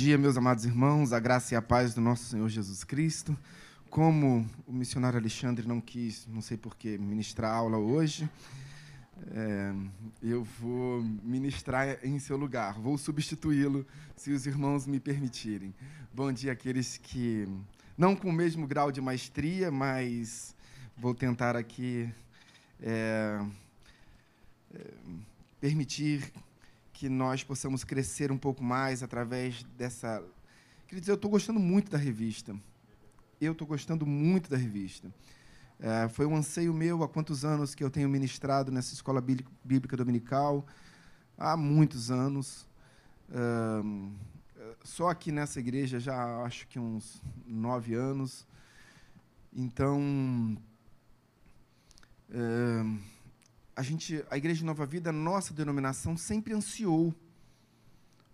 dia, meus amados irmãos, a graça e a paz do nosso Senhor Jesus Cristo. Como o missionário Alexandre não quis, não sei porquê, ministrar aula hoje, é, eu vou ministrar em seu lugar, vou substituí-lo, se os irmãos me permitirem. Bom dia àqueles que, não com o mesmo grau de maestria, mas vou tentar aqui é, é, permitir que nós possamos crescer um pouco mais através dessa. Queria dizer, eu estou gostando muito da revista. Eu estou gostando muito da revista. É, foi um anseio meu há quantos anos que eu tenho ministrado nessa escola bíblica dominical? Há muitos anos. É, só aqui nessa igreja já acho que uns nove anos. Então. É, a gente, a Igreja de Nova Vida, nossa denominação sempre ansiou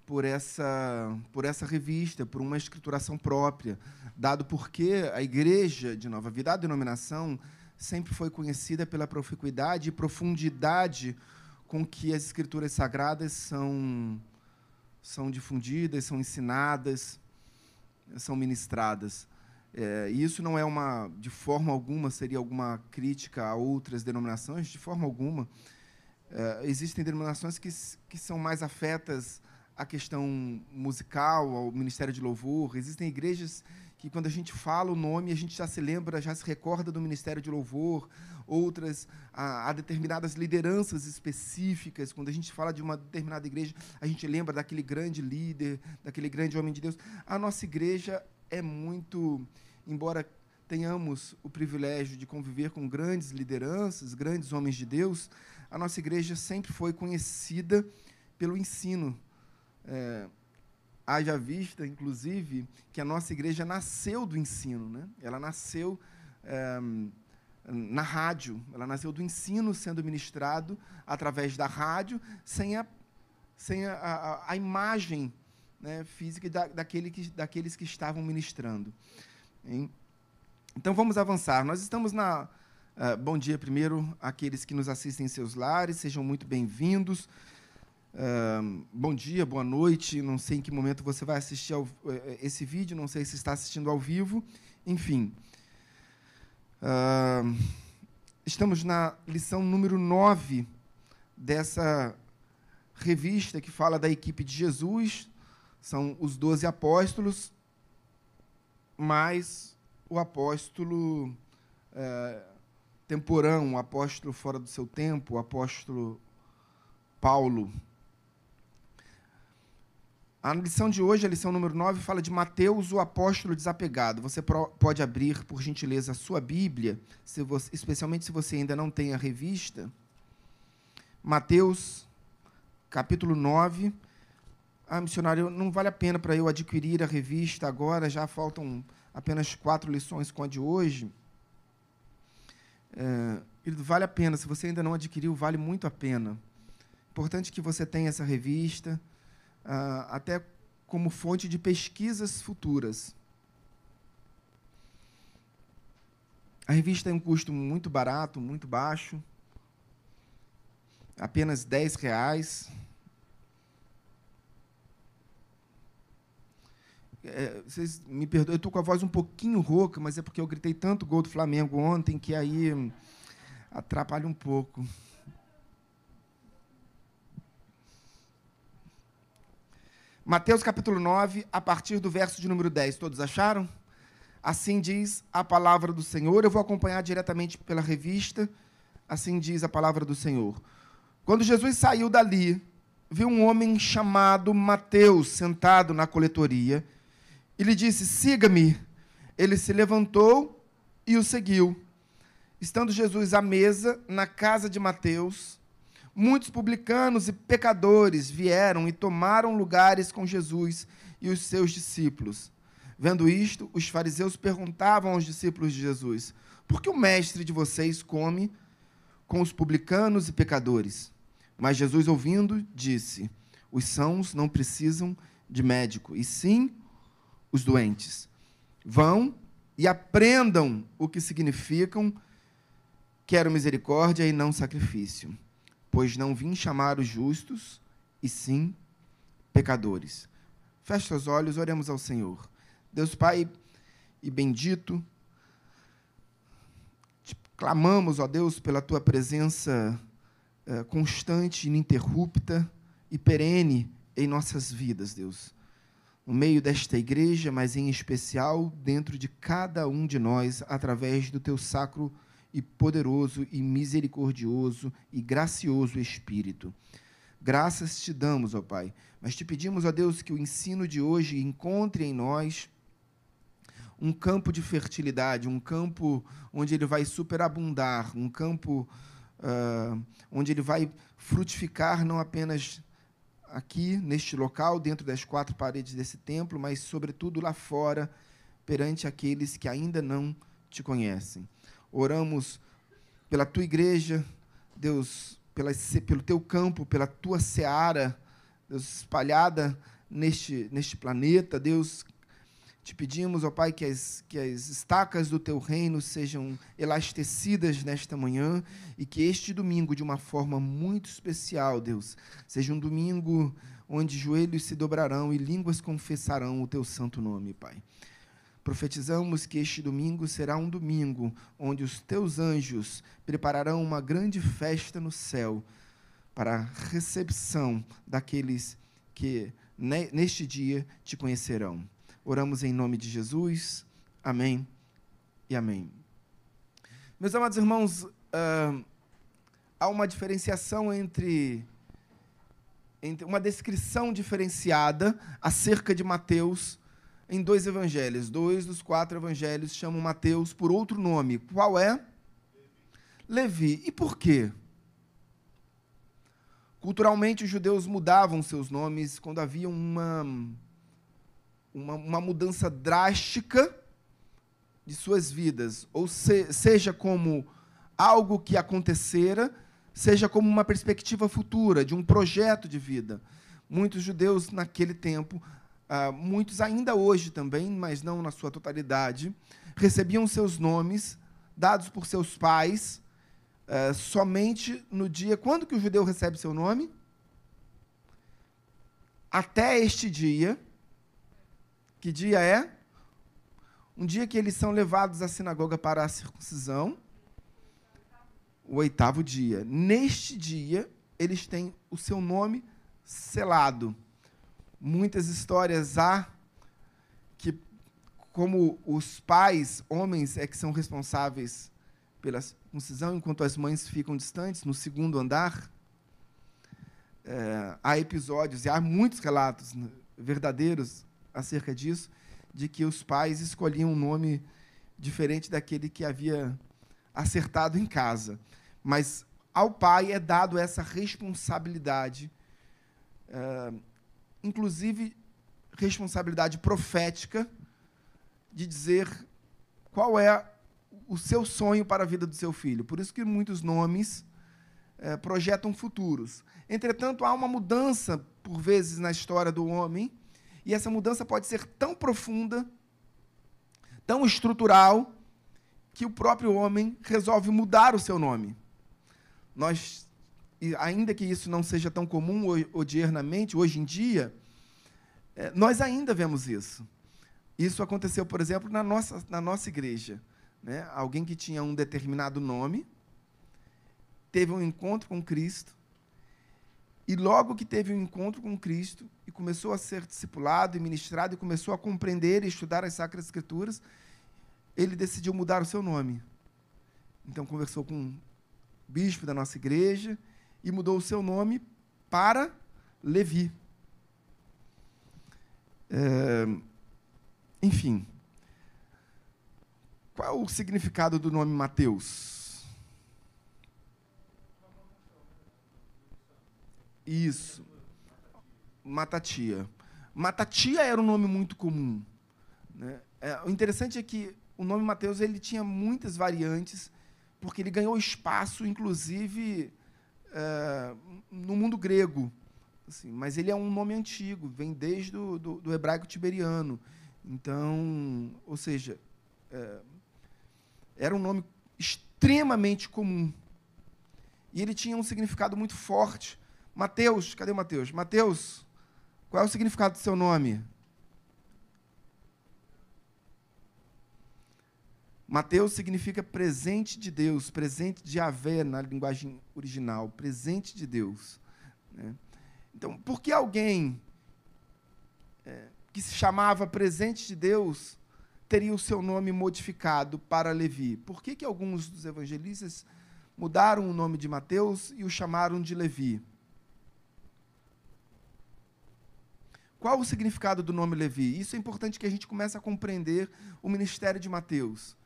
por essa, por essa revista, por uma escrituração própria, dado porque a Igreja de Nova Vida, a denominação, sempre foi conhecida pela proficuidade e profundidade com que as escrituras sagradas são são difundidas, são ensinadas, são ministradas. É, e isso não é uma, de forma alguma, seria alguma crítica a outras denominações, de forma alguma. É, existem denominações que, que são mais afetas à questão musical, ao ministério de louvor. Existem igrejas que, quando a gente fala o nome, a gente já se lembra, já se recorda do ministério de louvor. Outras, há, determinadas lideranças específicas. Quando a gente fala de uma determinada igreja, a gente lembra daquele grande líder, daquele grande homem de Deus. A nossa igreja é muito embora tenhamos o privilégio de conviver com grandes lideranças, grandes homens de Deus, a nossa igreja sempre foi conhecida pelo ensino. É, haja vista, inclusive, que a nossa igreja nasceu do ensino. Né? Ela nasceu é, na rádio, ela nasceu do ensino sendo ministrado através da rádio, sem a, sem a, a, a imagem né, física da, daquele que, daqueles que estavam ministrando. Hein? Então vamos avançar. Nós estamos na. Uh, bom dia, primeiro, àqueles que nos assistem em seus lares, sejam muito bem-vindos. Uh, bom dia, boa noite. Não sei em que momento você vai assistir ao, uh, esse vídeo, não sei se está assistindo ao vivo. Enfim. estamos na lição número 9 dessa revista que fala da equipe de Jesus. São os doze apóstolos mas o apóstolo é, temporão, o apóstolo fora do seu tempo, o apóstolo Paulo. A lição de hoje, a lição número 9, fala de Mateus, o apóstolo desapegado. Você pode abrir, por gentileza, a sua Bíblia, se você, especialmente se você ainda não tem a revista. Mateus, capítulo 9, ah, missionário, não vale a pena para eu adquirir a revista agora, já faltam apenas quatro lições com a de hoje. É, vale a pena, se você ainda não adquiriu, vale muito a pena. Importante que você tenha essa revista, ah, até como fonte de pesquisas futuras. A revista tem um custo muito barato, muito baixo, apenas 10 reais. É, vocês me perdoem, eu estou com a voz um pouquinho rouca, mas é porque eu gritei tanto gol do Flamengo ontem que aí atrapalha um pouco. Mateus capítulo 9, a partir do verso de número 10. Todos acharam? Assim diz a palavra do Senhor. Eu vou acompanhar diretamente pela revista. Assim diz a palavra do Senhor. Quando Jesus saiu dali, viu um homem chamado Mateus sentado na coletoria e lhe disse: Siga-me. Ele se levantou e o seguiu. Estando Jesus à mesa na casa de Mateus, muitos publicanos e pecadores vieram e tomaram lugares com Jesus e os seus discípulos. Vendo isto, os fariseus perguntavam aos discípulos de Jesus: Por que o mestre de vocês come com os publicanos e pecadores? Mas Jesus, ouvindo, disse: Os sãos não precisam de médico, e sim os doentes. Vão e aprendam o que significam quero misericórdia e não sacrifício pois não vim chamar os justos, e sim pecadores. Feche seus olhos, oremos ao Senhor. Deus Pai e bendito, te clamamos, ó Deus, pela tua presença uh, constante, ininterrupta e perene em nossas vidas, Deus. No meio desta igreja, mas em especial dentro de cada um de nós, através do teu sacro e poderoso e misericordioso e gracioso Espírito. Graças te damos, ó Pai, mas te pedimos, ó Deus, que o ensino de hoje encontre em nós um campo de fertilidade, um campo onde ele vai superabundar, um campo uh, onde ele vai frutificar não apenas aqui, neste local, dentro das quatro paredes desse templo, mas, sobretudo, lá fora, perante aqueles que ainda não te conhecem. Oramos pela tua igreja, Deus, pela, pelo teu campo, pela tua seara, Deus, espalhada neste, neste planeta. Deus, te pedimos, ó Pai, que as, que as estacas do teu reino sejam elastecidas nesta manhã e que este domingo, de uma forma muito especial, Deus, seja um domingo onde joelhos se dobrarão e línguas confessarão o teu santo nome, Pai. Profetizamos que este domingo será um domingo onde os teus anjos prepararão uma grande festa no céu para a recepção daqueles que neste dia te conhecerão. Oramos em nome de Jesus. Amém e amém. Meus amados irmãos, uh, há uma diferenciação entre, entre uma descrição diferenciada acerca de Mateus em dois evangelhos. Dois dos quatro evangelhos chamam Mateus por outro nome. Qual é? Levi. E por quê? Culturalmente, os judeus mudavam seus nomes quando havia uma, uma, uma mudança drástica de suas vidas, ou se, seja como algo que acontecera, seja como uma perspectiva futura, de um projeto de vida. Muitos judeus, naquele tempo, Uh, muitos ainda hoje também, mas não na sua totalidade, recebiam seus nomes dados por seus pais uh, somente no dia. Quando que o judeu recebe seu nome? Até este dia. Que dia é? Um dia que eles são levados à sinagoga para a circuncisão. O oitavo dia. Neste dia, eles têm o seu nome selado muitas histórias há que, como os pais, homens, é que são responsáveis pela circuncisão, enquanto as mães ficam distantes, no segundo andar, é, há episódios, e há muitos relatos verdadeiros acerca disso, de que os pais escolhiam um nome diferente daquele que havia acertado em casa. Mas ao pai é dado essa responsabilidade é, inclusive, responsabilidade profética de dizer qual é o seu sonho para a vida do seu filho. Por isso que muitos nomes é, projetam futuros. Entretanto, há uma mudança, por vezes, na história do homem, e essa mudança pode ser tão profunda, tão estrutural, que o próprio homem resolve mudar o seu nome. Nós ainda que isso não seja tão comum odiernamente, hoje em dia, é, nós ainda vemos isso. Isso aconteceu, por exemplo, na nossa, na nossa igreja. Né? Alguém que tinha um determinado nome, teve um encontro com Cristo, E logo que teve um encontro com Cristo começou a ser discipulado e ministrado e começou a compreender e estudar as Sacras Escrituras, ele decidiu mudar o seu nome. Então conversou com o bispo da nossa igreja e mudou o seu nome para Levi. É, enfim, qual é o significado do nome Mateus? Isso. Matatia. Matatia era um nome muito comum. Né? É, o interessante é que o nome Mateus ele tinha muitas variantes, porque ele ganhou espaço, inclusive, é, no mundo grego. Assim, mas ele é um nome antigo, vem desde do, do, do hebraico tiberiano. Então, ou seja, é, era um nome extremamente comum. E ele tinha um significado muito forte. Mateus, cadê Mateus? Mateus, qual é o significado do seu nome? Mateus significa presente de Deus, presente de Yahvé na linguagem original, presente de Deus. Né? Então, por que alguém é, que se chamava presente de Deus teria o seu nome modificado para Levi. Por que, que alguns dos evangelistas mudaram o nome de Mateus e o chamaram de Levi? Qual o significado do nome Levi? Isso é importante que a gente comece a compreender o ministério de Mateus.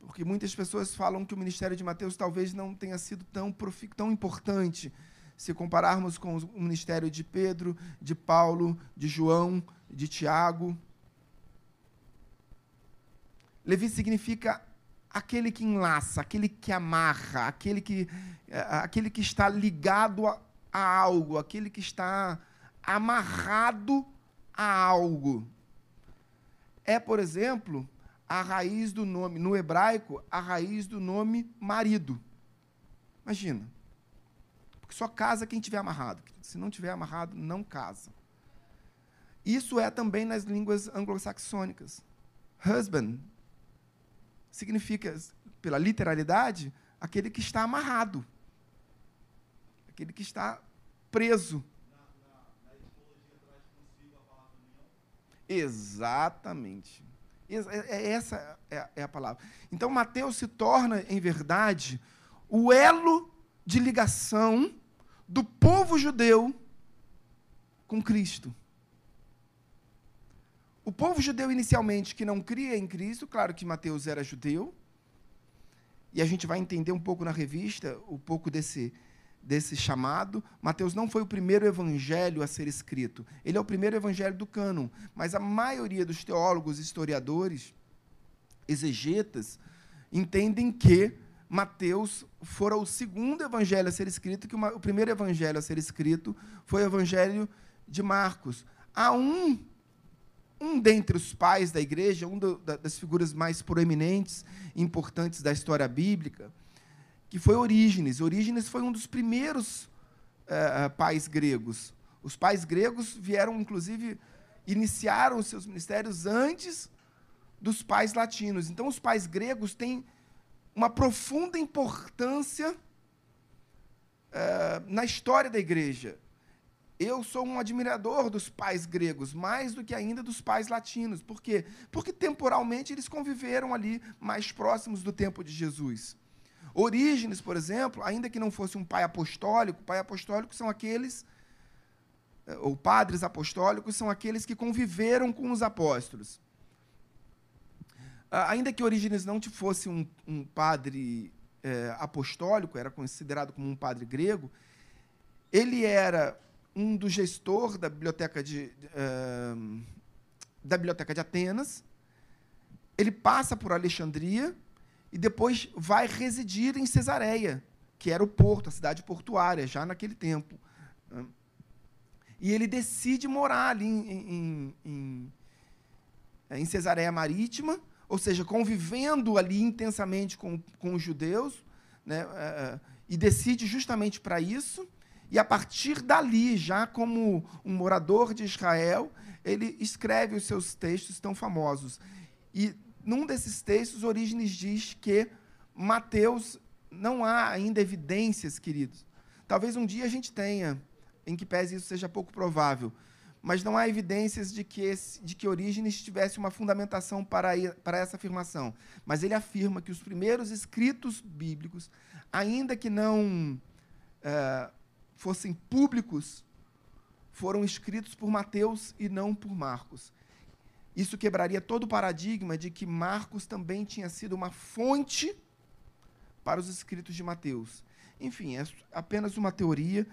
Porque muitas pessoas falam que o ministério de Mateus talvez não tenha sido tão, tão importante se compararmos com o ministério de Pedro, de Paulo, de João, de Tiago. Levi significa aquele que enlaça, aquele que amarra, aquele que, é, aquele que está ligado a, a algo, aquele que está amarrado a algo. É, por exemplo, a raiz do nome, no hebraico, a raiz do nome marido. Imagina. Porque só casa quem tiver amarrado. Se não tiver amarrado, não casa. Isso é também nas línguas anglo-saxônicas. Husband significa, pela literalidade, aquele que está amarrado, aquele que está preso. Exatamente. É, é, essa é, é a palavra. Então, Mateus se torna, em verdade, o elo de ligação do povo judeu com Cristo. O povo judeu, inicialmente, que não cria em Cristo, claro que Mateus era judeu, e a gente vai entender um pouco na revista, um pouco desse, desse chamado. Mateus não foi o primeiro evangelho a ser escrito. Ele é o primeiro evangelho do cânon. Mas a maioria dos teólogos, historiadores, exegetas, entendem que Mateus fora o segundo evangelho a ser escrito, que o primeiro evangelho a ser escrito foi o evangelho de Marcos. Há um um dentre os pais da igreja, uma das figuras mais proeminentes e importantes da história bíblica, que foi Orígenes. Orígenes foi um dos primeiros uh, pais gregos. Os pais gregos vieram, inclusive, iniciaram os seus ministérios antes dos pais latinos. Então, os pais gregos têm uma profunda importância uh, na história da igreja eu sou um admirador dos pais gregos, mais do que ainda dos pais latinos. Por quê? Porque temporalmente eles conviveram ali mais próximos do tempo de Jesus. Orígenes, por exemplo, ainda que não fosse um pai apostólico, pai apostólico são aqueles, eh, ou padres apostólicos, são aqueles que conviveram com os apóstolos. Ainda que Orígenes não fosse um, um padre é, apostólico, era considerado como um padre grego, ele era um do gestor da biblioteca de, uh, da biblioteca de Atenas. Ele passa por Alexandria e depois vai residir em Cesareia, que era o porto, a cidade portuária, já naquele tempo. E ele decide morar ali em, em, em, em Cesareia Marítima, ou seja, convivendo ali intensamente com, com os judeus, né, uh, e decide justamente para isso. E a partir dali, já como um morador de Israel, ele escreve os seus textos tão famosos. E num desses textos, Orígenes diz que Mateus não há ainda evidências, queridos. Talvez um dia a gente tenha em que pese isso seja pouco provável. Mas não há evidências de que, esse, de que Orígenes tivesse uma fundamentação para, para essa afirmação. Mas ele afirma que os primeiros escritos bíblicos, ainda que não é, fossem públicos, foram escritos por Mateus e não por Marcos. Isso quebraria todo o paradigma de que Marcos também tinha sido uma fonte para os escritos de Mateus. Enfim, é apenas uma teoria,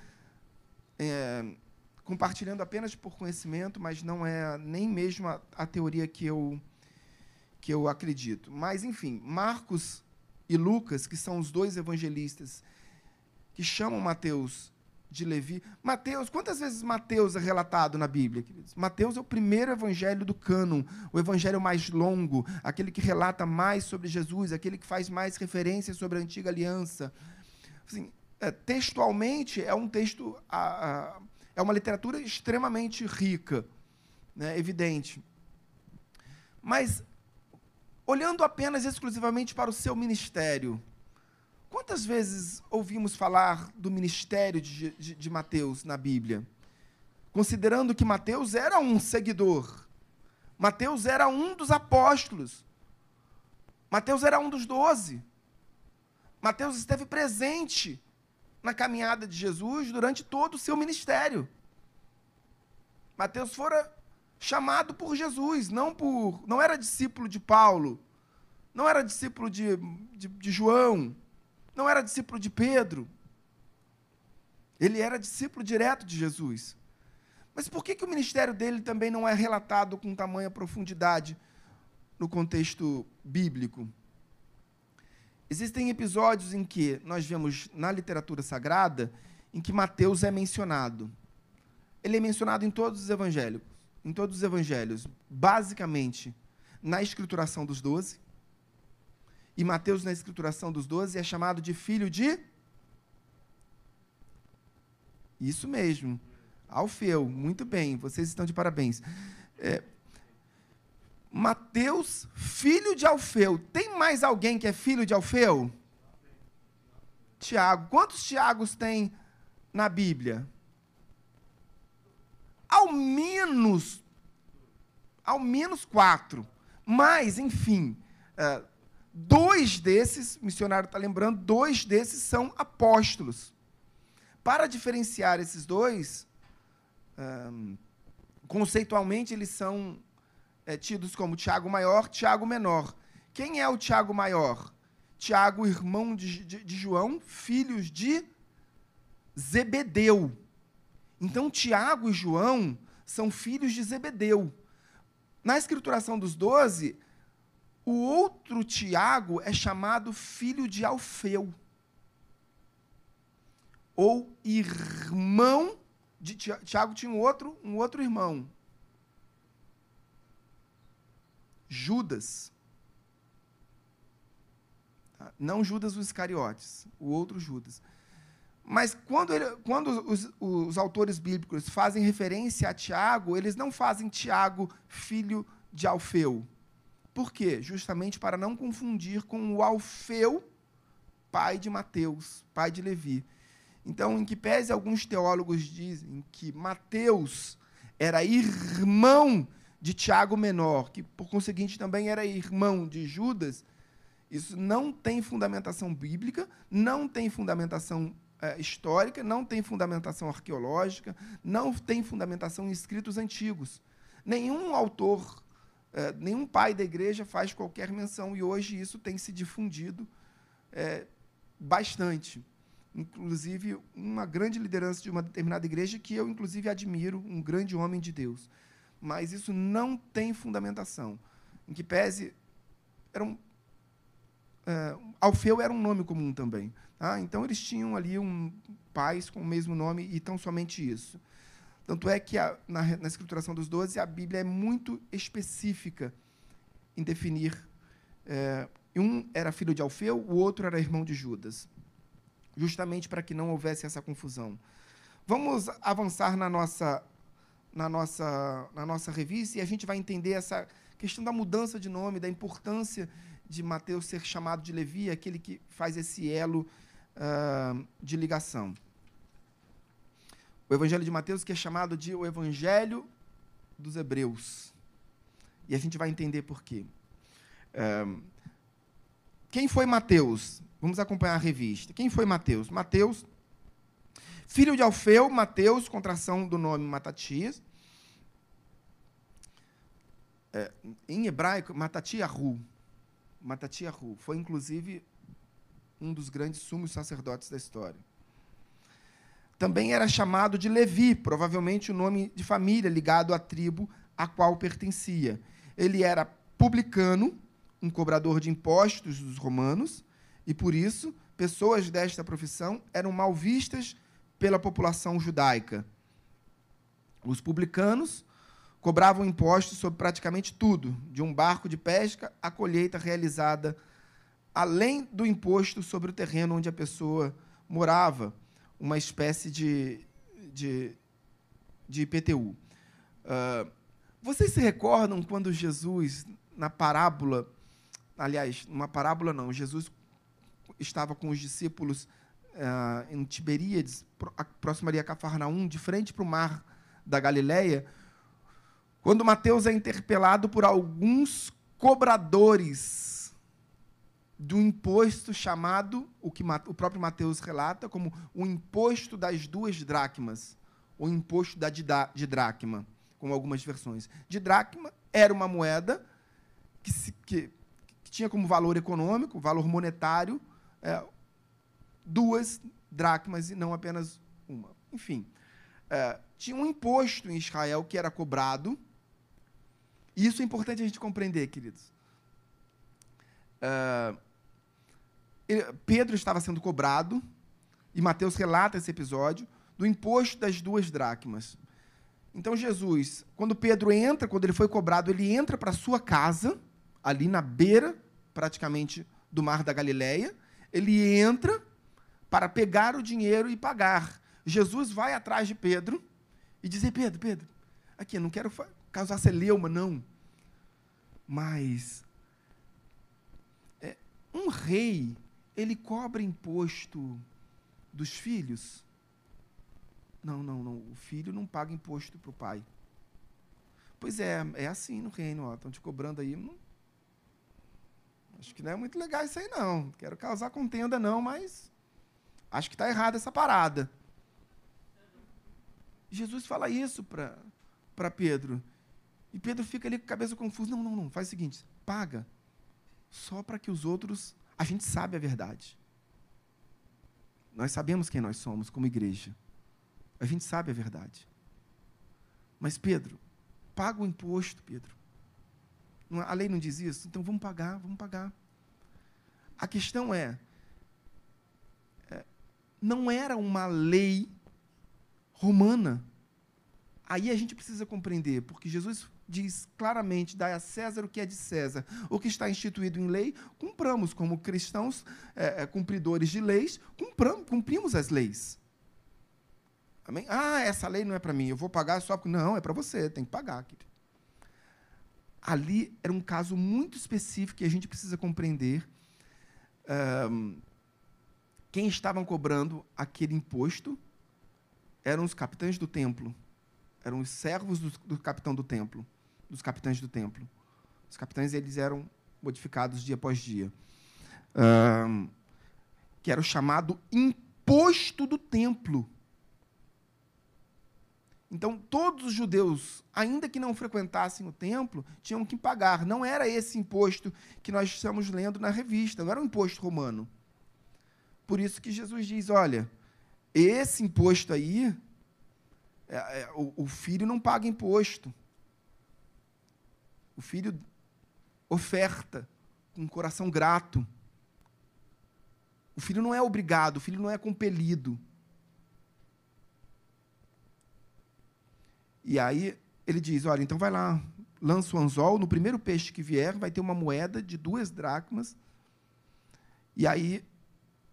é, compartilhando apenas por conhecimento, mas não é nem mesmo a, a teoria que eu, que eu acredito. Mas, enfim, Marcos e Lucas, que são os dois evangelistas que chamam Mateus de Levi. Mateus, quantas vezes Mateus é relatado na Bíblia, queridos? Mateus é o primeiro evangelho do cânon, o evangelho mais longo, aquele que relata mais sobre Jesus, aquele que faz mais referências sobre a antiga aliança. Assim, é, textualmente, é um texto, a, a, é uma literatura extremamente rica, né, evidente. Mas, olhando apenas exclusivamente para o seu ministério, Quantas vezes ouvimos falar do ministério de, de, de Mateus na Bíblia? Considerando que Mateus era um seguidor, Mateus era um dos apóstolos, Mateus era um dos doze. Mateus esteve presente na caminhada de Jesus durante todo o seu ministério. Mateus fora chamado por Jesus, não por, não era discípulo de Paulo, não era discípulo de, de, de João, não era discípulo de Pedro. Ele era discípulo direto de Jesus. Mas por que, que o ministério dele também não é relatado com tamanha profundidade no contexto bíblico? Existem episódios em que nós vemos na literatura sagrada em que Mateus é mencionado. Ele é mencionado em todos os evangelhos, em todos os evangelhos, basicamente na escrituração dos doze, e Mateus, na escrituração dos doze, é chamado de filho de. Isso mesmo. Alfeu. Muito bem, vocês estão de parabéns. É, Mateus, filho de Alfeu. Tem mais alguém que é filho de Alfeu? Tiago. Quantos Tiagos tem na Bíblia? Ao menos. Ao menos quatro. Mas, enfim. Uh, Dois desses, o missionário está lembrando, dois desses são apóstolos. Para diferenciar esses dois, conceitualmente eles são é, tidos como Tiago maior, Tiago menor. Quem é o Tiago maior? Tiago, irmão de, de, de João, filhos de Zebedeu. Então, Tiago e João são filhos de Zebedeu. Na escrituração dos doze, o outro Tiago é chamado filho de Alfeu. Ou irmão de Tiago tinha um outro, um outro irmão. Judas. Tá? Não Judas os Iscariotes, o outro Judas. Mas quando, ele, quando os, os, autores bíblicos fazem referência a Tiago, eles não fazem Tiago filho de Alfeu. Por quê? Justamente para não confundir com o Alfeu, pai de Mateus, pai de Levi. Então, em que pese alguns teólogos dizem que Mateus era irmão de Tiago menor, que por conseguinte também era irmão de Judas, isso não tem fundamentação bíblica, não tem fundamentação é, histórica, não tem fundamentação arqueológica, não tem fundamentação em escritos antigos. Nenhum autor é, nenhum pai da igreja faz qualquer menção, e hoje isso tem se difundido é, bastante. Inclusive, uma grande liderança de uma determinada igreja, que eu, inclusive, admiro, um grande homem de Deus. Mas isso não tem fundamentação. Em que pese. Era um, é, Alfeu era um nome comum também. Tá? Então, eles tinham ali um pais com o mesmo nome, e tão somente isso. Tanto é que a, na, na escrituração dos doze, a Bíblia é muito específica em definir. É, um era filho de Alfeu, o outro era irmão de Judas, justamente para que não houvesse essa confusão. Vamos avançar na nossa, na nossa, na nossa revista e a gente vai entender essa questão da mudança de nome, da importância de Mateus ser chamado de Levi, aquele que faz esse elo uh, de ligação. O Evangelho de Mateus, que é chamado de o Evangelho dos Hebreus. E a gente vai entender por quê. É, quem foi Mateus? Vamos acompanhar a revista. Quem foi Mateus? Mateus, filho de Alfeu, Mateus, contração do nome Matatias. É, em hebraico, Matatiahu. Matatiahu. Foi, inclusive, um dos grandes sumos sacerdotes da história. Também era chamado de Levi, provavelmente o nome de família ligado à tribo a qual pertencia. Ele era publicano, um cobrador de impostos dos romanos, e por isso pessoas desta profissão eram mal vistas pela população judaica. Os publicanos cobravam impostos sobre praticamente tudo, de um barco de pesca à colheita realizada, além do imposto sobre o terreno onde a pessoa morava, uma espécie de, de, de IPTU. Uh, ah, vocês se recordam quando Jesus, na parábola, aliás, numa parábola não, Jesus estava com os discípulos uh, em Tiberíades, próximo ali a Cafarnaum, de frente para o mar da Galileia, quando Mateus é interpelado por alguns cobradores do imposto chamado, o que o próprio Mateus relata como o imposto das duas dracmas, o imposto da de dracma, com algumas versões. De dracma era uma moeda que, se, que, que tinha como valor econômico, valor monetário, é, duas dracmas e não apenas uma. Enfim, é, tinha um imposto em Israel que era cobrado e isso é importante a gente compreender, queridos. Uh, Pedro estava sendo cobrado, e Mateus relata esse episódio, do imposto das duas dracmas. Então, Jesus, quando Pedro entra, quando ele foi cobrado, ele entra para sua casa, ali na beira, praticamente, do mar da Galileia. Ele entra para pegar o dinheiro e pagar. Jesus vai atrás de Pedro e diz: Pedro, Pedro, aqui, eu não quero causar celeuma, não. Mas é, um rei, ele cobra imposto dos filhos? Não, não, não. O filho não paga imposto para o pai. Pois é, é assim no reino. Estão te cobrando aí. Não, acho que não é muito legal isso aí, não. Quero causar contenda, não, mas acho que está errada essa parada. Jesus fala isso para Pedro. E Pedro fica ali com a cabeça confusa. Não, não, não. Faz o seguinte: paga. Só para que os outros. A gente sabe a verdade. Nós sabemos quem nós somos como igreja. A gente sabe a verdade. Mas, Pedro, paga o imposto, Pedro. A lei não diz isso? Então vamos pagar, vamos pagar. A questão é, é não era uma lei romana. Aí a gente precisa compreender, porque Jesus diz claramente: dai a César o que é de César. O que está instituído em lei, cumpramos. Como cristãos é, cumpridores de leis, cumprimos as leis. Amém? Ah, essa lei não é para mim, eu vou pagar só porque. Não, é para você, tem que pagar. Ali era um caso muito específico que a gente precisa compreender. Um, quem estavam cobrando aquele imposto eram os capitães do templo, eram os servos do, do capitão do templo dos capitães do templo. Os capitães eles eram modificados dia após dia. Um, que era o chamado imposto do templo. Então, todos os judeus, ainda que não frequentassem o templo, tinham que pagar. Não era esse imposto que nós estamos lendo na revista, não era um imposto romano. Por isso que Jesus diz: olha, esse imposto aí, é, é, o, o filho não paga imposto. O filho oferta com um coração grato. O filho não é obrigado, o filho não é compelido. E aí ele diz: olha, então vai lá, lança o anzol, no primeiro peixe que vier, vai ter uma moeda de duas dracmas. E aí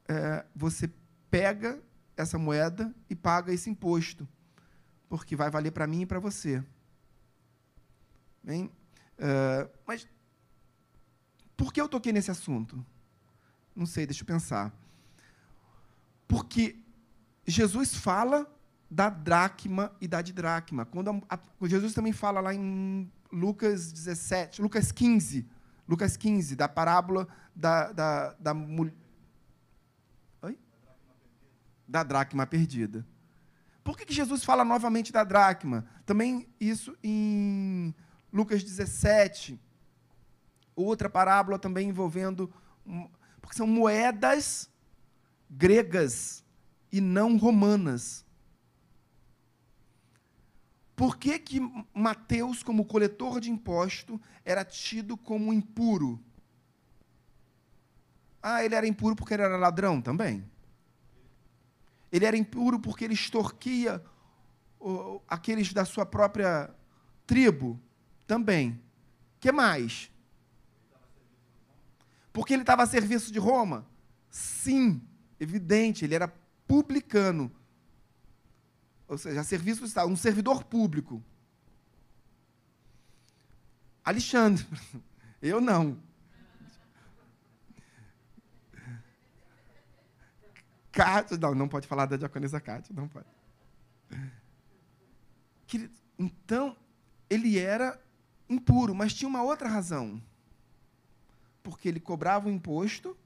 é, você pega essa moeda e paga esse imposto, porque vai valer para mim e para você. Bem, Uh, mas por que eu toquei nesse assunto? Não sei, deixa eu pensar. Porque Jesus fala da dracma e da didracma. Quando a, a, Jesus também fala lá em Lucas 17, Lucas 15, Lucas 15, da parábola da, da, da, Oi? da dracma perdida. Por que, que Jesus fala novamente da dracma? Também isso em Lucas 17, outra parábola também envolvendo. Porque são moedas gregas e não romanas. Por que, que Mateus, como coletor de imposto, era tido como impuro? Ah, ele era impuro porque ele era ladrão também. Ele era impuro porque ele extorquia aqueles da sua própria tribo também. que mais? Porque ele estava a serviço de Roma? Sim, evidente, ele era publicano ou seja, a serviço do Estado, um servidor público. Alexandre, eu não. Cátia, não, não pode falar da diaconisa Cátia, não pode. Então, ele era impuro, mas tinha uma outra razão. Porque ele cobrava o imposto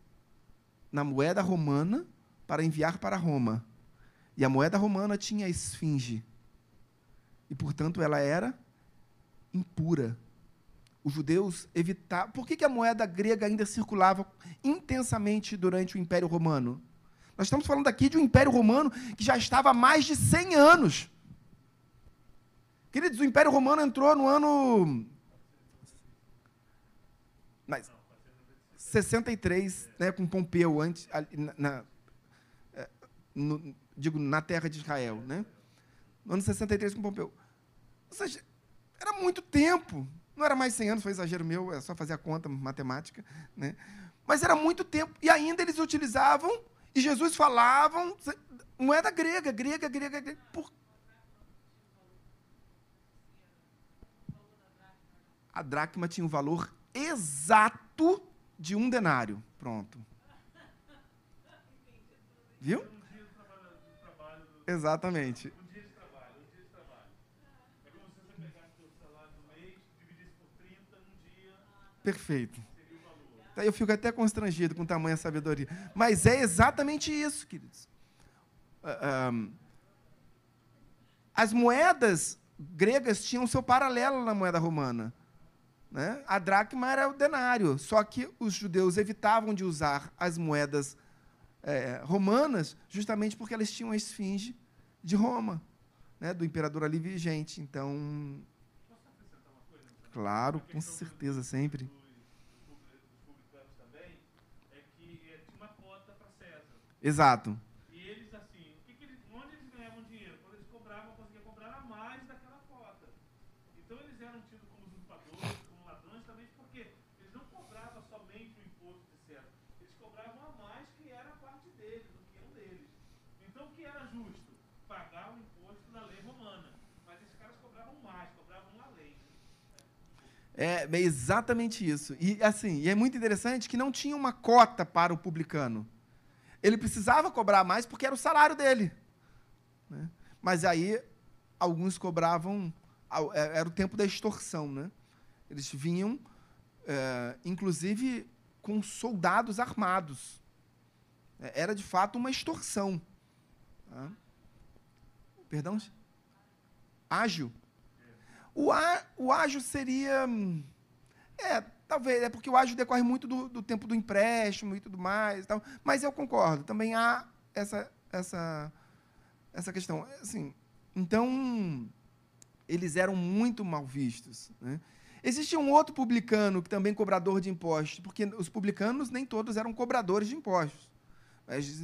na moeda romana para enviar para Roma. E a moeda romana tinha a esfinge. E, portanto, ela era impura. Os judeus evitavam. Por que, que a moeda grega ainda circulava intensamente durante o Império Romano? Nós estamos falando aqui de um Império Romano que já estava há mais de 100 anos. Queridos, o Império Romano entrou no ano. Mas, 63, né, com Pompeu, antes, na, na, é, no, digo, na terra de Israel, né? No ano 63 com Pompeu. Ou seja, era muito tempo. Não era mais 100 anos, foi exagero meu, é só fazer a conta matemática, né? Mas era muito tempo. E ainda eles utilizavam, e Jesus falavam, moeda grega, grega, grega, grega. Por... A dracma tinha o um valor exato de um denário. Pronto. Viu? Exatamente. Um dia de trabalho, um dia de trabalho. É como se você pegasse o seu salário do mês, dividisse por 30 num dia. Perfeito. Eu fico até constrangido com tamanha sabedoria. Mas é exatamente isso, queridos. Uh, as moedas gregas tinham seu paralelo na moeda romana. Né? A dracma era o denário, só que os judeus evitavam de usar as moedas é, romanas, justamente porque elas tinham a esfinge de Roma, né, do imperador ali vigente. Então, claro, com certeza, sempre. Exato. É, é exatamente isso. E assim, e é muito interessante que não tinha uma cota para o publicano. Ele precisava cobrar mais porque era o salário dele. Né? Mas aí alguns cobravam, é, era o tempo da extorsão, né? Eles vinham, é, inclusive, com soldados armados. É, era de fato uma extorsão. Tá? Perdão? Ágil. O, á, o ágio seria. É, talvez, é porque o ágio decorre muito do, do tempo do empréstimo e tudo mais. Tal, mas eu concordo, também há essa, essa, essa questão. Assim, então, eles eram muito mal vistos. Né? Existia um outro publicano que também cobrador de impostos, porque os publicanos nem todos eram cobradores de impostos. Mas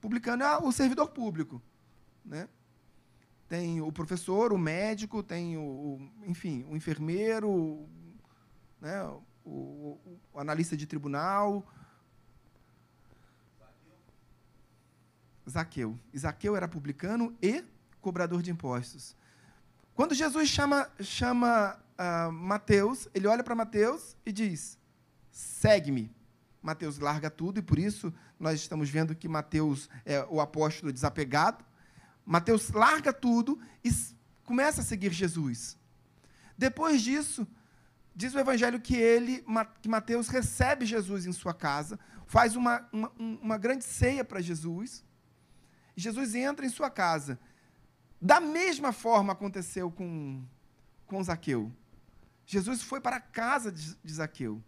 publicano é o servidor público. Né? Tem o professor, o médico, tem o, enfim, o enfermeiro, né, o, o, o analista de tribunal. Zaqueu. Zaqueu era publicano e cobrador de impostos. Quando Jesus chama, chama uh, Mateus, ele olha para Mateus e diz: segue-me. Mateus larga tudo, e por isso nós estamos vendo que Mateus é o apóstolo desapegado, Mateus larga tudo e começa a seguir Jesus. Depois disso, diz o Evangelho que ele, que Mateus recebe Jesus em sua casa, faz uma, uma, uma grande ceia para Jesus. Jesus entra em sua casa. Da mesma forma aconteceu com, com Zaqueu. Jesus foi para a casa de, de Zaqueu.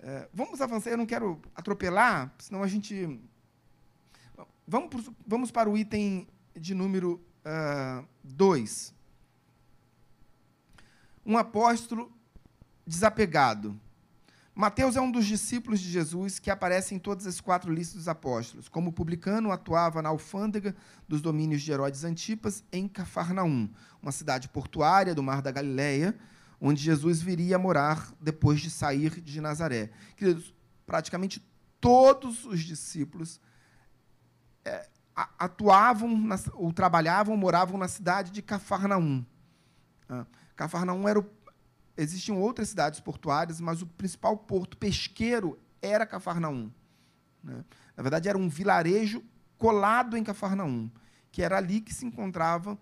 É, vamos avançar, eu não quero atropelar, senão a gente. Vamos, vamos para o item de número 2. Uh, um apóstolo desapegado. Mateus é um dos discípulos de Jesus que aparece em todas as quatro listas dos apóstolos. Como publicano, atuava na alfândega dos domínios de Herodes Antipas, em Cafarnaum, uma cidade portuária do Mar da Galileia, onde Jesus viria a morar depois de sair de Nazaré. Queridos, praticamente todos os discípulos é, atuavam na, ou trabalhavam, moravam na cidade de Cafarnaum. Ah, Cafarnaum era o existiam outras cidades portuárias, mas o principal porto pesqueiro era Cafarnaum. Né? Na verdade, era um vilarejo colado em Cafarnaum, que era ali que se encontrava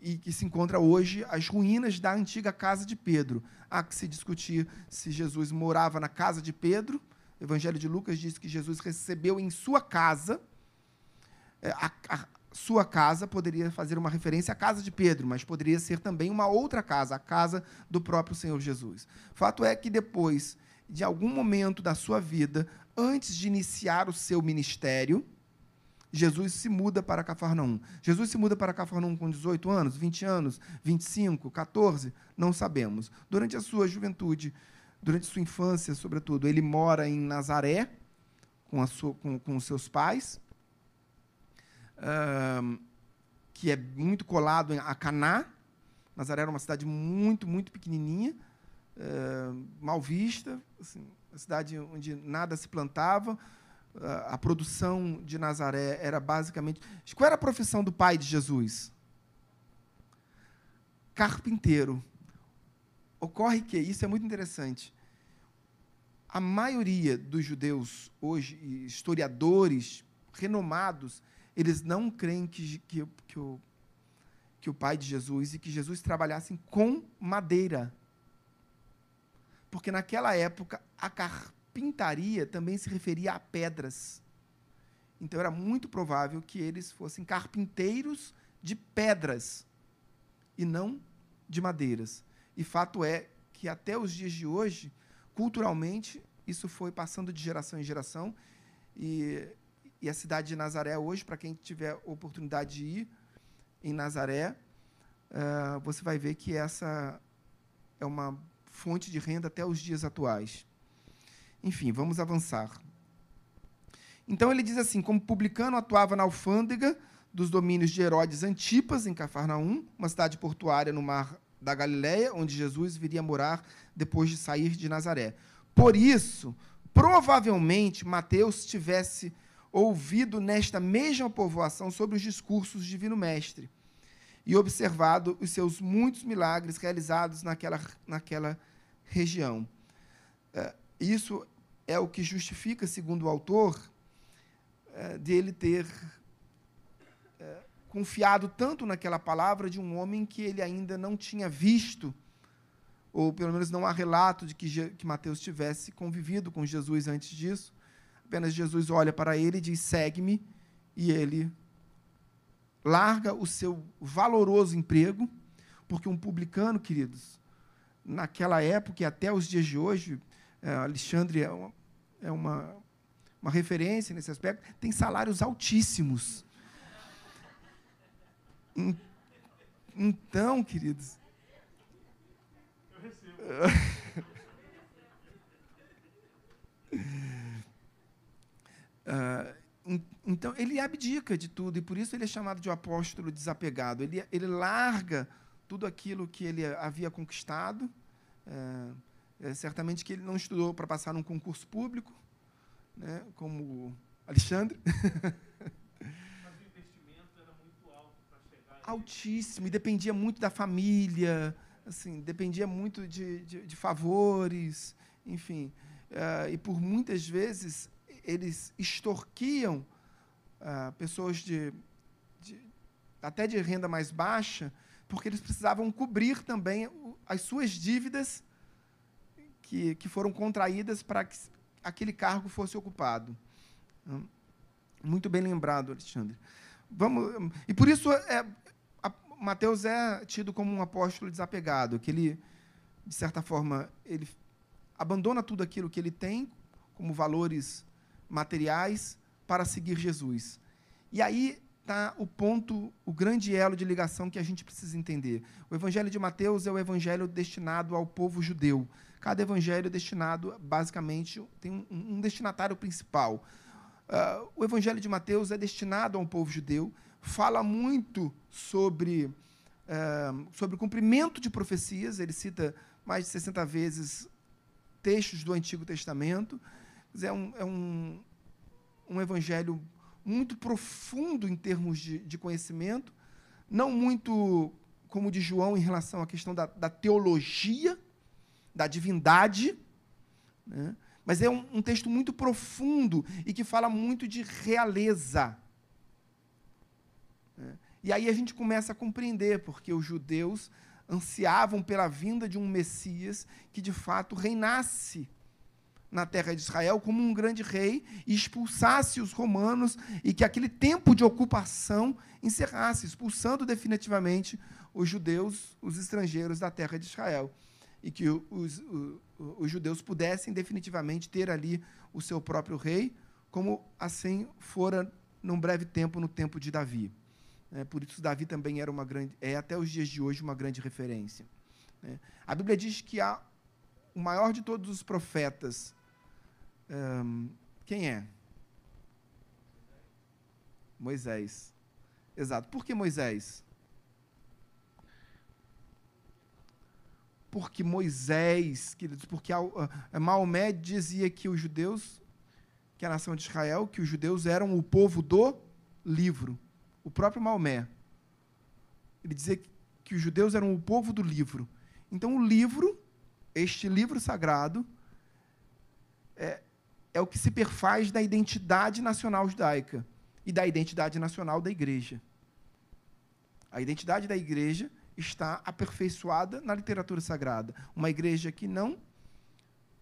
e que se encontra hoje as ruínas da antiga casa de Pedro. Há que se discutir se Jesus morava na casa de Pedro. O Evangelho de Lucas diz que Jesus recebeu em sua casa a, a, sua casa poderia fazer uma referência à casa de Pedro, mas poderia ser também uma outra casa, a casa do próprio Senhor Jesus. Fato é que depois de algum momento da sua vida, antes de iniciar o seu ministério, Jesus se muda para Cafarnaum. Jesus se muda para Cafarnaum com 18 anos, 20 anos, 25, 14, não sabemos. Durante a sua juventude, durante sua infância, sobretudo, ele mora em Nazaré com, sua, com, com os seus pais que é muito colado a Caná. Nazaré era uma cidade muito, muito pequenininha, uh, mal vista, assim, uma cidade onde nada se plantava. Uh, a produção de Nazaré era basicamente. Qual era a profissão do pai de Jesus? Carpinteiro. Ocorre que, isso é muito interessante, a maioria dos judeus hoje, historiadores renomados, eles não creem que, que, que, o, que o pai de Jesus e que Jesus trabalhasse com madeira. Porque naquela época a carpintaria também se referia a pedras. Então era muito provável que eles fossem carpinteiros de pedras e não de madeiras. E fato é que até os dias de hoje, culturalmente, isso foi passando de geração em geração e e a cidade de Nazaré hoje, para quem tiver oportunidade de ir em Nazaré, uh, você vai ver que essa é uma fonte de renda até os dias atuais. Enfim, vamos avançar. Então ele diz assim: como publicano atuava na alfândega dos domínios de Herodes Antipas, em Cafarnaum, uma cidade portuária no mar da Galiléia, onde Jesus viria morar depois de sair de Nazaré. Por isso, provavelmente Mateus tivesse ouvido nesta mesma povoação sobre os discursos do Divino Mestre e observado os seus muitos milagres realizados naquela, naquela região. É, isso é o que justifica, segundo o autor, é, dele ter é, confiado tanto naquela palavra de um homem que ele ainda não tinha visto, ou pelo menos não há relato de que, que Mateus tivesse convivido com Jesus antes disso, Apenas Jesus olha para ele e diz: segue-me, e ele larga o seu valoroso emprego, porque um publicano, queridos, naquela época e até os dias de hoje, é, Alexandre é uma, é uma, uma referência nesse aspecto, tem salários altíssimos. Então, queridos. Eu recebo. Uh, então, ele abdica de tudo, e por isso ele é chamado de um apóstolo desapegado. Ele, ele larga tudo aquilo que ele havia conquistado. É, é, certamente que ele não estudou para passar num concurso público, né, como Alexandre. Mas o investimento era muito alto para chegar. Altíssimo, e dependia muito da família, assim, dependia muito de, de, de favores, enfim. Uh, e por muitas vezes eles extorquiam ah, pessoas de, de, até de renda mais baixa, porque eles precisavam cobrir também as suas dívidas que, que foram contraídas para que aquele cargo fosse ocupado. Muito bem lembrado, Alexandre. Vamos, e por isso é, a, Mateus é tido como um apóstolo desapegado, que ele, de certa forma, ele abandona tudo aquilo que ele tem como valores materiais para seguir Jesus. E aí está o ponto, o grande elo de ligação que a gente precisa entender. O Evangelho de Mateus é o evangelho destinado ao povo judeu. Cada evangelho é destinado, basicamente, tem um, um destinatário principal. Uh, o Evangelho de Mateus é destinado a um povo judeu, fala muito sobre, uh, sobre o cumprimento de profecias, ele cita mais de 60 vezes textos do Antigo Testamento. É um, é um, um evangelho muito profundo em termos de, de conhecimento, não muito como o de João em relação à questão da, da teologia, da divindade, né? mas é um, um, texto muito profundo e que fala muito de realeza. Né? E aí a gente começa a compreender porque os judeus ansiavam pela vinda de um Messias que de fato reinasse na terra de Israel como um grande rei e expulsasse os romanos e que aquele tempo de ocupação encerrasse, expulsando definitivamente os judeus, os estrangeiros da terra de Israel. E que os, os, os judeus pudessem definitivamente ter ali o seu próprio rei, como assim fora num breve tempo, no tempo de Davi. É, por isso, Davi também era uma grande, é até os dias de hoje uma grande referência. É. A Bíblia diz que há o maior de todos os profetas. Um, quem é? Moisés. Exato. Por que Moisés? Porque Moisés, queridos, porque Maomé dizia que os judeus, que a nação de Israel, que os judeus eram o povo do livro o próprio Maomé. Ele dizia que os judeus eram o povo do livro. Então, o livro, este livro sagrado, é, é o que se perfaz da identidade nacional judaica e da identidade nacional da igreja. A identidade da igreja está aperfeiçoada na literatura sagrada. Uma igreja que não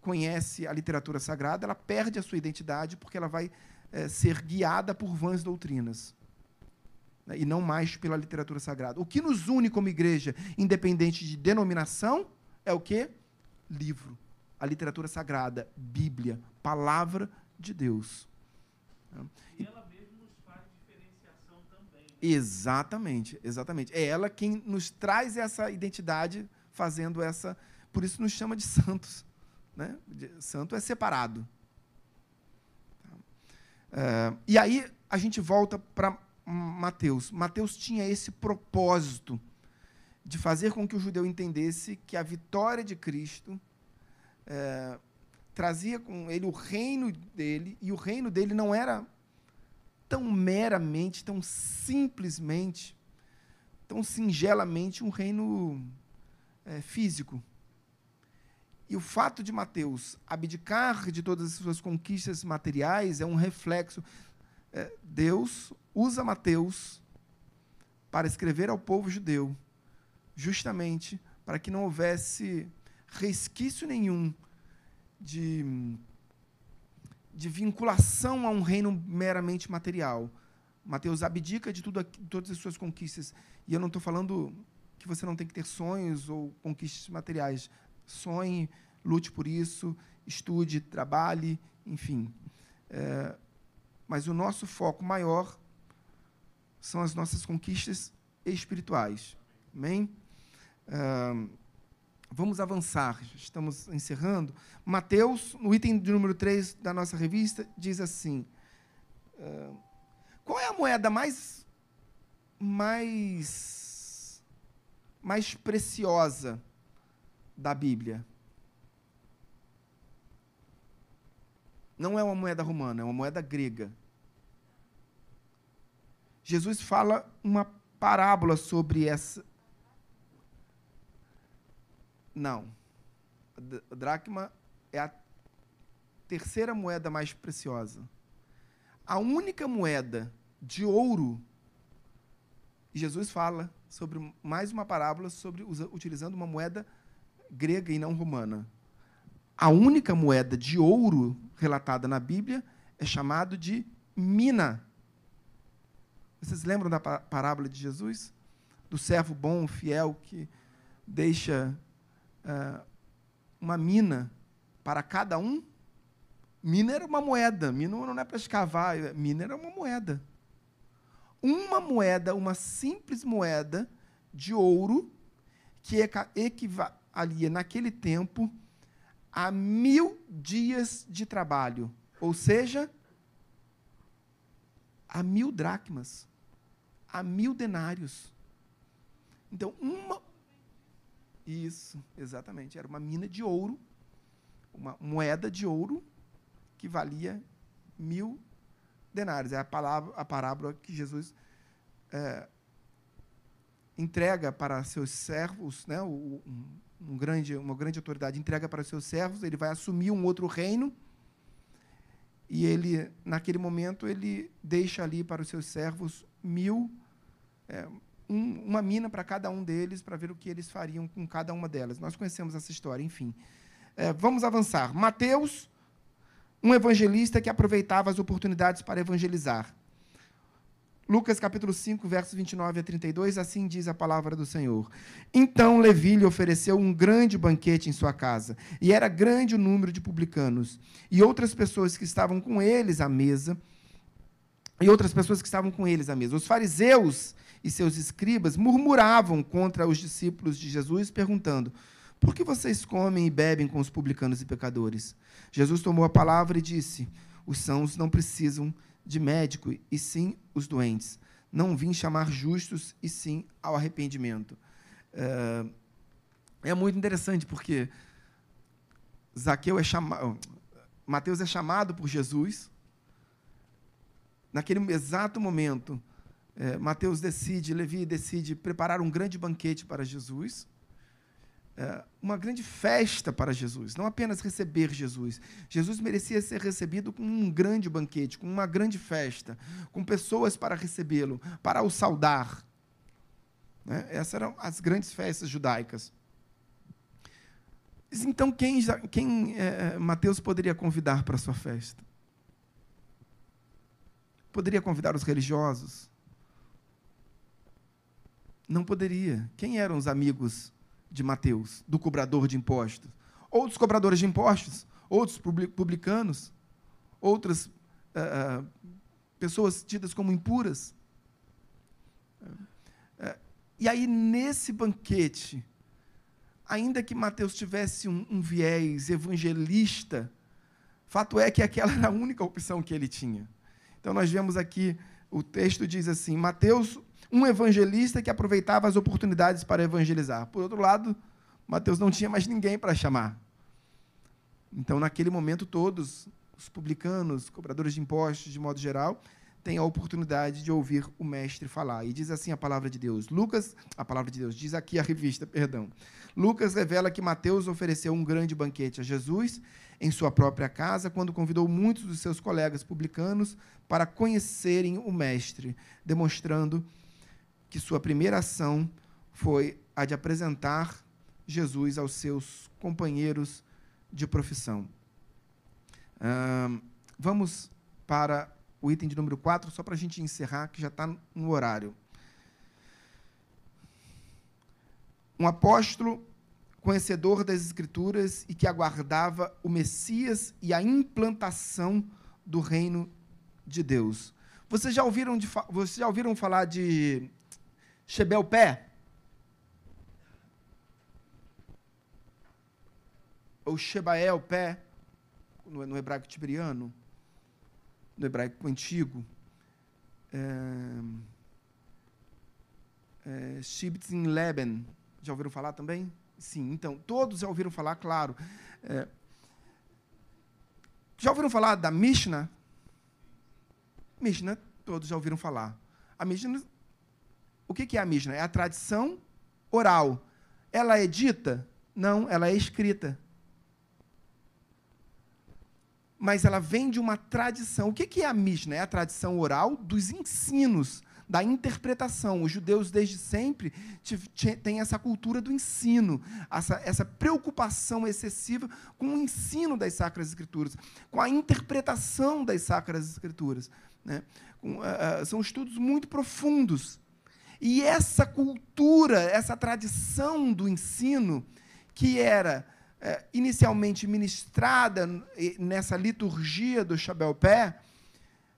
conhece a literatura sagrada, ela perde a sua identidade porque ela vai é, ser guiada por vãs doutrinas né, e não mais pela literatura sagrada. O que nos une como igreja, independente de denominação, é o que? Livro. A literatura sagrada, Bíblia, palavra de Deus. E ela mesmo nos faz diferenciação também. Exatamente, exatamente. É ela quem nos traz essa identidade, fazendo essa. Por isso nos chama de santos. Né? Santo é separado. É, e aí a gente volta para Mateus. Mateus tinha esse propósito de fazer com que o judeu entendesse que a vitória de Cristo é, trazia com ele o reino dele, e o reino dele não era tão meramente, tão simplesmente, tão singelamente um reino é, físico. E o fato de Mateus abdicar de todas as suas conquistas materiais é um reflexo. É, Deus usa Mateus para escrever ao povo judeu, justamente para que não houvesse resquício nenhum de, de vinculação a um reino meramente material. Mateus abdica de tudo, todas as suas conquistas. E eu não estou falando que você não tem que ter sonhos ou conquistas materiais. Sonhe, lute por isso, estude, trabalhe, enfim. É, mas o nosso foco maior são as nossas conquistas espirituais. Amém? Uh, vamos avançar, estamos encerrando. Mateus, no item de número 3 da nossa revista, diz assim: uh, Qual é a moeda mais, mais, mais preciosa da Bíblia? Não é uma moeda romana, é uma moeda grega. Jesus fala uma parábola sobre essa. Não. A dracma é a terceira moeda mais preciosa. A única moeda de ouro Jesus fala sobre mais uma parábola sobre utilizando uma moeda grega e não romana. A única moeda de ouro relatada na Bíblia é chamado de mina. Vocês lembram da parábola de Jesus? Do servo bom, fiel, que deixa uh, uma mina para cada um? Mina era uma moeda, mina não é para escavar, mina era uma moeda. Uma moeda, uma simples moeda de ouro, que equivalia naquele tempo a mil dias de trabalho, ou seja, a mil dracmas, a mil denários. Então, uma. Isso, exatamente. Era uma mina de ouro, uma moeda de ouro que valia mil denários. É a, palavra, a parábola que Jesus é, entrega para seus servos, né, um, um grande, uma grande autoridade entrega para seus servos, ele vai assumir um outro reino e ele, naquele momento, ele deixa ali para os seus servos mil, é, um, uma mina para cada um deles, para ver o que eles fariam com cada uma delas. Nós conhecemos essa história, enfim. É, vamos avançar. Mateus, um evangelista que aproveitava as oportunidades para evangelizar. Lucas capítulo 5, versos 29 a 32, assim diz a palavra do Senhor. Então Levi lhe ofereceu um grande banquete em sua casa, e era grande o número de publicanos, e outras pessoas que estavam com eles à mesa, e outras pessoas que estavam com eles à mesa. Os fariseus e seus escribas murmuravam contra os discípulos de Jesus, perguntando: Por que vocês comem e bebem com os publicanos e pecadores? Jesus tomou a palavra e disse: Os sãos não precisam de médico, e sim os doentes. Não vim chamar justos, e sim ao arrependimento. É, é muito interessante, porque Zaqueu é chamado. Mateus é chamado por Jesus. Naquele exato momento, é, Mateus decide, Levi decide preparar um grande banquete para Jesus é, uma grande festa para Jesus, não apenas receber Jesus. Jesus merecia ser recebido com um grande banquete, com uma grande festa, com pessoas para recebê-lo, para o saudar. Né? Essas eram as grandes festas judaicas. Então, quem, quem é, Mateus poderia convidar para a sua festa? Poderia convidar os religiosos? Não poderia. Quem eram os amigos de Mateus, do cobrador de impostos. Outros cobradores de impostos, outros publicanos, outras uh, pessoas tidas como impuras. Uh, e aí, nesse banquete, ainda que Mateus tivesse um, um viés evangelista, fato é que aquela era a única opção que ele tinha. Então, nós vemos aqui, o texto diz assim: Mateus um evangelista que aproveitava as oportunidades para evangelizar. Por outro lado, Mateus não tinha mais ninguém para chamar. Então, naquele momento, todos os publicanos, cobradores de impostos, de modo geral, têm a oportunidade de ouvir o mestre falar. E diz assim a palavra de Deus. Lucas, a palavra de Deus, diz aqui a revista, perdão. Lucas revela que Mateus ofereceu um grande banquete a Jesus em sua própria casa, quando convidou muitos dos seus colegas publicanos para conhecerem o mestre, demonstrando que sua primeira ação foi a de apresentar Jesus aos seus companheiros de profissão. vamos para o item de número 4, só para a gente encerrar, que já está no horário. Um apóstolo conhecedor das Escrituras e que aguardava o Messias e a implantação do reino de Deus. Vocês já ouviram, de, vocês já ouviram falar de Chebel pé? Ou Shebael pé, no, no hebraico tiberiano, no hebraico antigo. É, é, Leben, já ouviram falar também? Sim, então, todos já ouviram falar, claro. É, já ouviram falar da Mishnah? Mishnah, todos já ouviram falar. A Mishnah o que é a Mishnah? É a tradição oral. Ela é dita? Não, ela é escrita. Mas ela vem de uma tradição. O que é a Mishnah? É a tradição oral dos ensinos da interpretação. Os judeus, desde sempre, têm essa cultura do ensino, essa, essa preocupação excessiva com o ensino das Sacras Escrituras, com a interpretação das Sacras Escrituras. Né? Com, uh, são estudos muito profundos. E essa cultura, essa tradição do ensino, que era é, inicialmente ministrada nessa liturgia do chapéu-pé,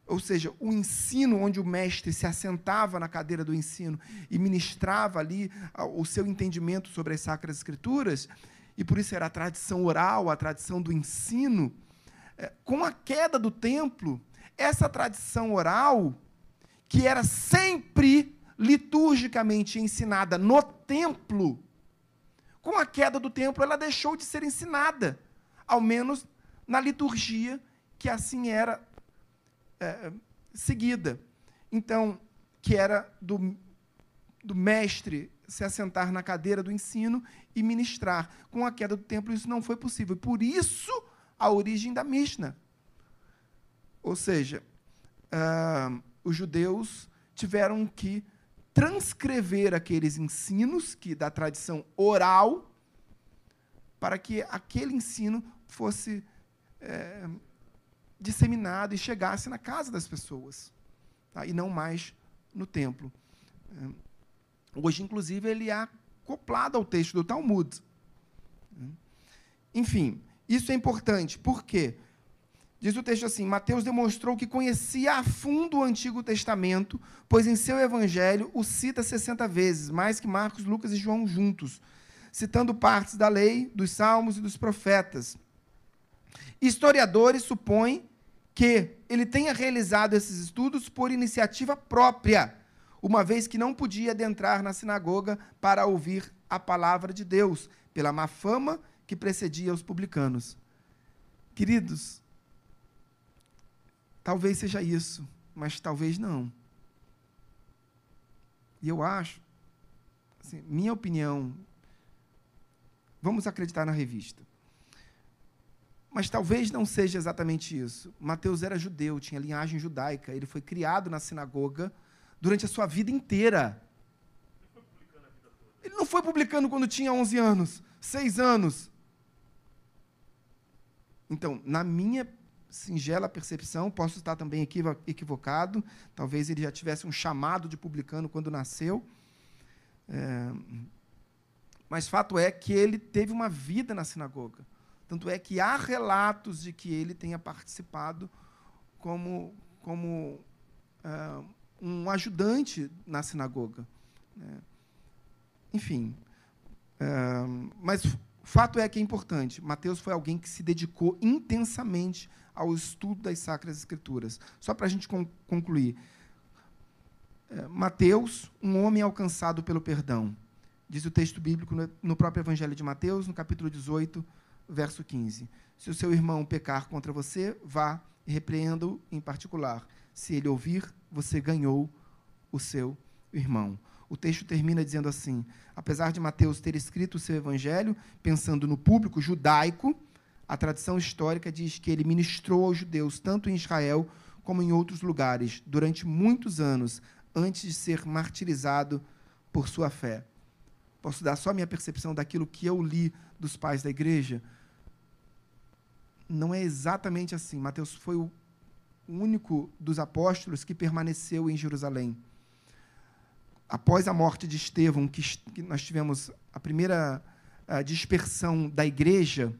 ou seja, o ensino onde o mestre se assentava na cadeira do ensino e ministrava ali o seu entendimento sobre as sacras escrituras, e por isso era a tradição oral, a tradição do ensino, é, com a queda do templo, essa tradição oral, que era sempre liturgicamente ensinada no templo, com a queda do templo, ela deixou de ser ensinada, ao menos na liturgia que assim era é, seguida. Então, que era do, do mestre se assentar na cadeira do ensino e ministrar. Com a queda do templo, isso não foi possível. Por isso, a origem da Mishnah. Ou seja, uh, os judeus tiveram que transcrever aqueles ensinos que da tradição oral para que aquele ensino fosse é, disseminado e chegasse na casa das pessoas tá? e não mais no templo. É, hoje, inclusive, ele é acoplado ao texto do Talmud. Enfim, isso é importante. Por quê? Diz o texto assim: Mateus demonstrou que conhecia a fundo o Antigo Testamento, pois em seu evangelho o cita 60 vezes, mais que Marcos, Lucas e João juntos, citando partes da lei, dos salmos e dos profetas. Historiadores supõem que ele tenha realizado esses estudos por iniciativa própria, uma vez que não podia adentrar na sinagoga para ouvir a palavra de Deus, pela má fama que precedia os publicanos. Queridos, Talvez seja isso, mas talvez não. E eu acho, assim, minha opinião, vamos acreditar na revista. Mas talvez não seja exatamente isso. Mateus era judeu, tinha linhagem judaica, ele foi criado na sinagoga durante a sua vida inteira. Ele não foi publicando quando tinha 11 anos, 6 anos. Então, na minha singela percepção, posso estar também equivocado, talvez ele já tivesse um chamado de publicano quando nasceu. É, mas fato é que ele teve uma vida na sinagoga. Tanto é que há relatos de que ele tenha participado como, como é, um ajudante na sinagoga. Né? Enfim. É, mas o fato é que é importante. Mateus foi alguém que se dedicou intensamente ao estudo das Sacras Escrituras. Só para a gente concluir. É, Mateus, um homem alcançado pelo perdão. Diz o texto bíblico no próprio Evangelho de Mateus, no capítulo 18, verso 15. Se o seu irmão pecar contra você, vá e repreenda-o em particular. Se ele ouvir, você ganhou o seu irmão. O texto termina dizendo assim: apesar de Mateus ter escrito o seu evangelho pensando no público judaico, a tradição histórica diz que ele ministrou aos judeus, tanto em Israel como em outros lugares, durante muitos anos, antes de ser martirizado por sua fé. Posso dar só minha percepção daquilo que eu li dos pais da igreja? Não é exatamente assim. Mateus foi o único dos apóstolos que permaneceu em Jerusalém. Após a morte de Estevão, que nós tivemos a primeira dispersão da igreja,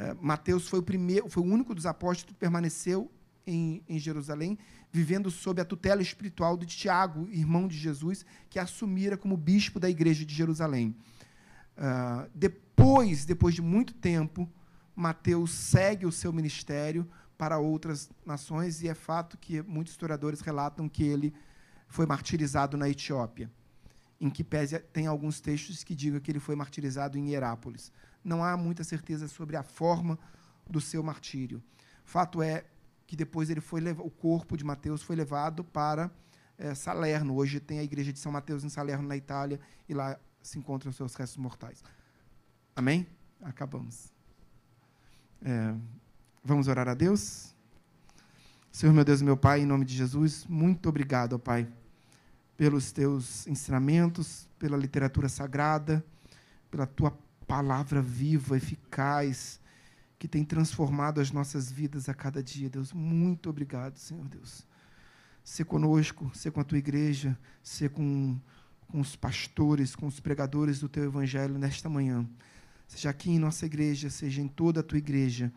é, Mateus foi o primeiro, foi o único dos apóstolos que permaneceu em, em, Jerusalém, vivendo sob a tutela espiritual de Tiago, irmão de Jesus, que assumira como bispo da igreja de Jerusalém. Uh, depois, depois de muito tempo, Mateus segue o seu ministério para outras nações e é fato que muitos historiadores relatam que ele foi martirizado na Etiópia, em que pese tem alguns textos que digam que ele foi martirizado em Herápolis não há muita certeza sobre a forma do seu martírio. Fato é que depois ele foi o corpo de Mateus foi levado para é, Salerno. Hoje tem a igreja de São Mateus em Salerno, na Itália, e lá se encontram seus restos mortais. Amém? Acabamos. É, vamos orar a Deus? Senhor, meu Deus meu Pai, em nome de Jesus, muito obrigado, ó Pai pelos teus ensinamentos, pela literatura sagrada, pela tua palavra viva, eficaz, que tem transformado as nossas vidas a cada dia, Deus. Muito obrigado, Senhor Deus. Ser conosco, ser com a tua igreja, ser com, com os pastores, com os pregadores do teu evangelho nesta manhã. Seja aqui em nossa igreja, seja em toda a tua igreja.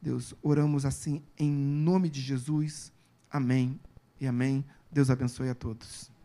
Deus, oramos assim em nome de Jesus. Amém e amém. Deus abençoe a todos.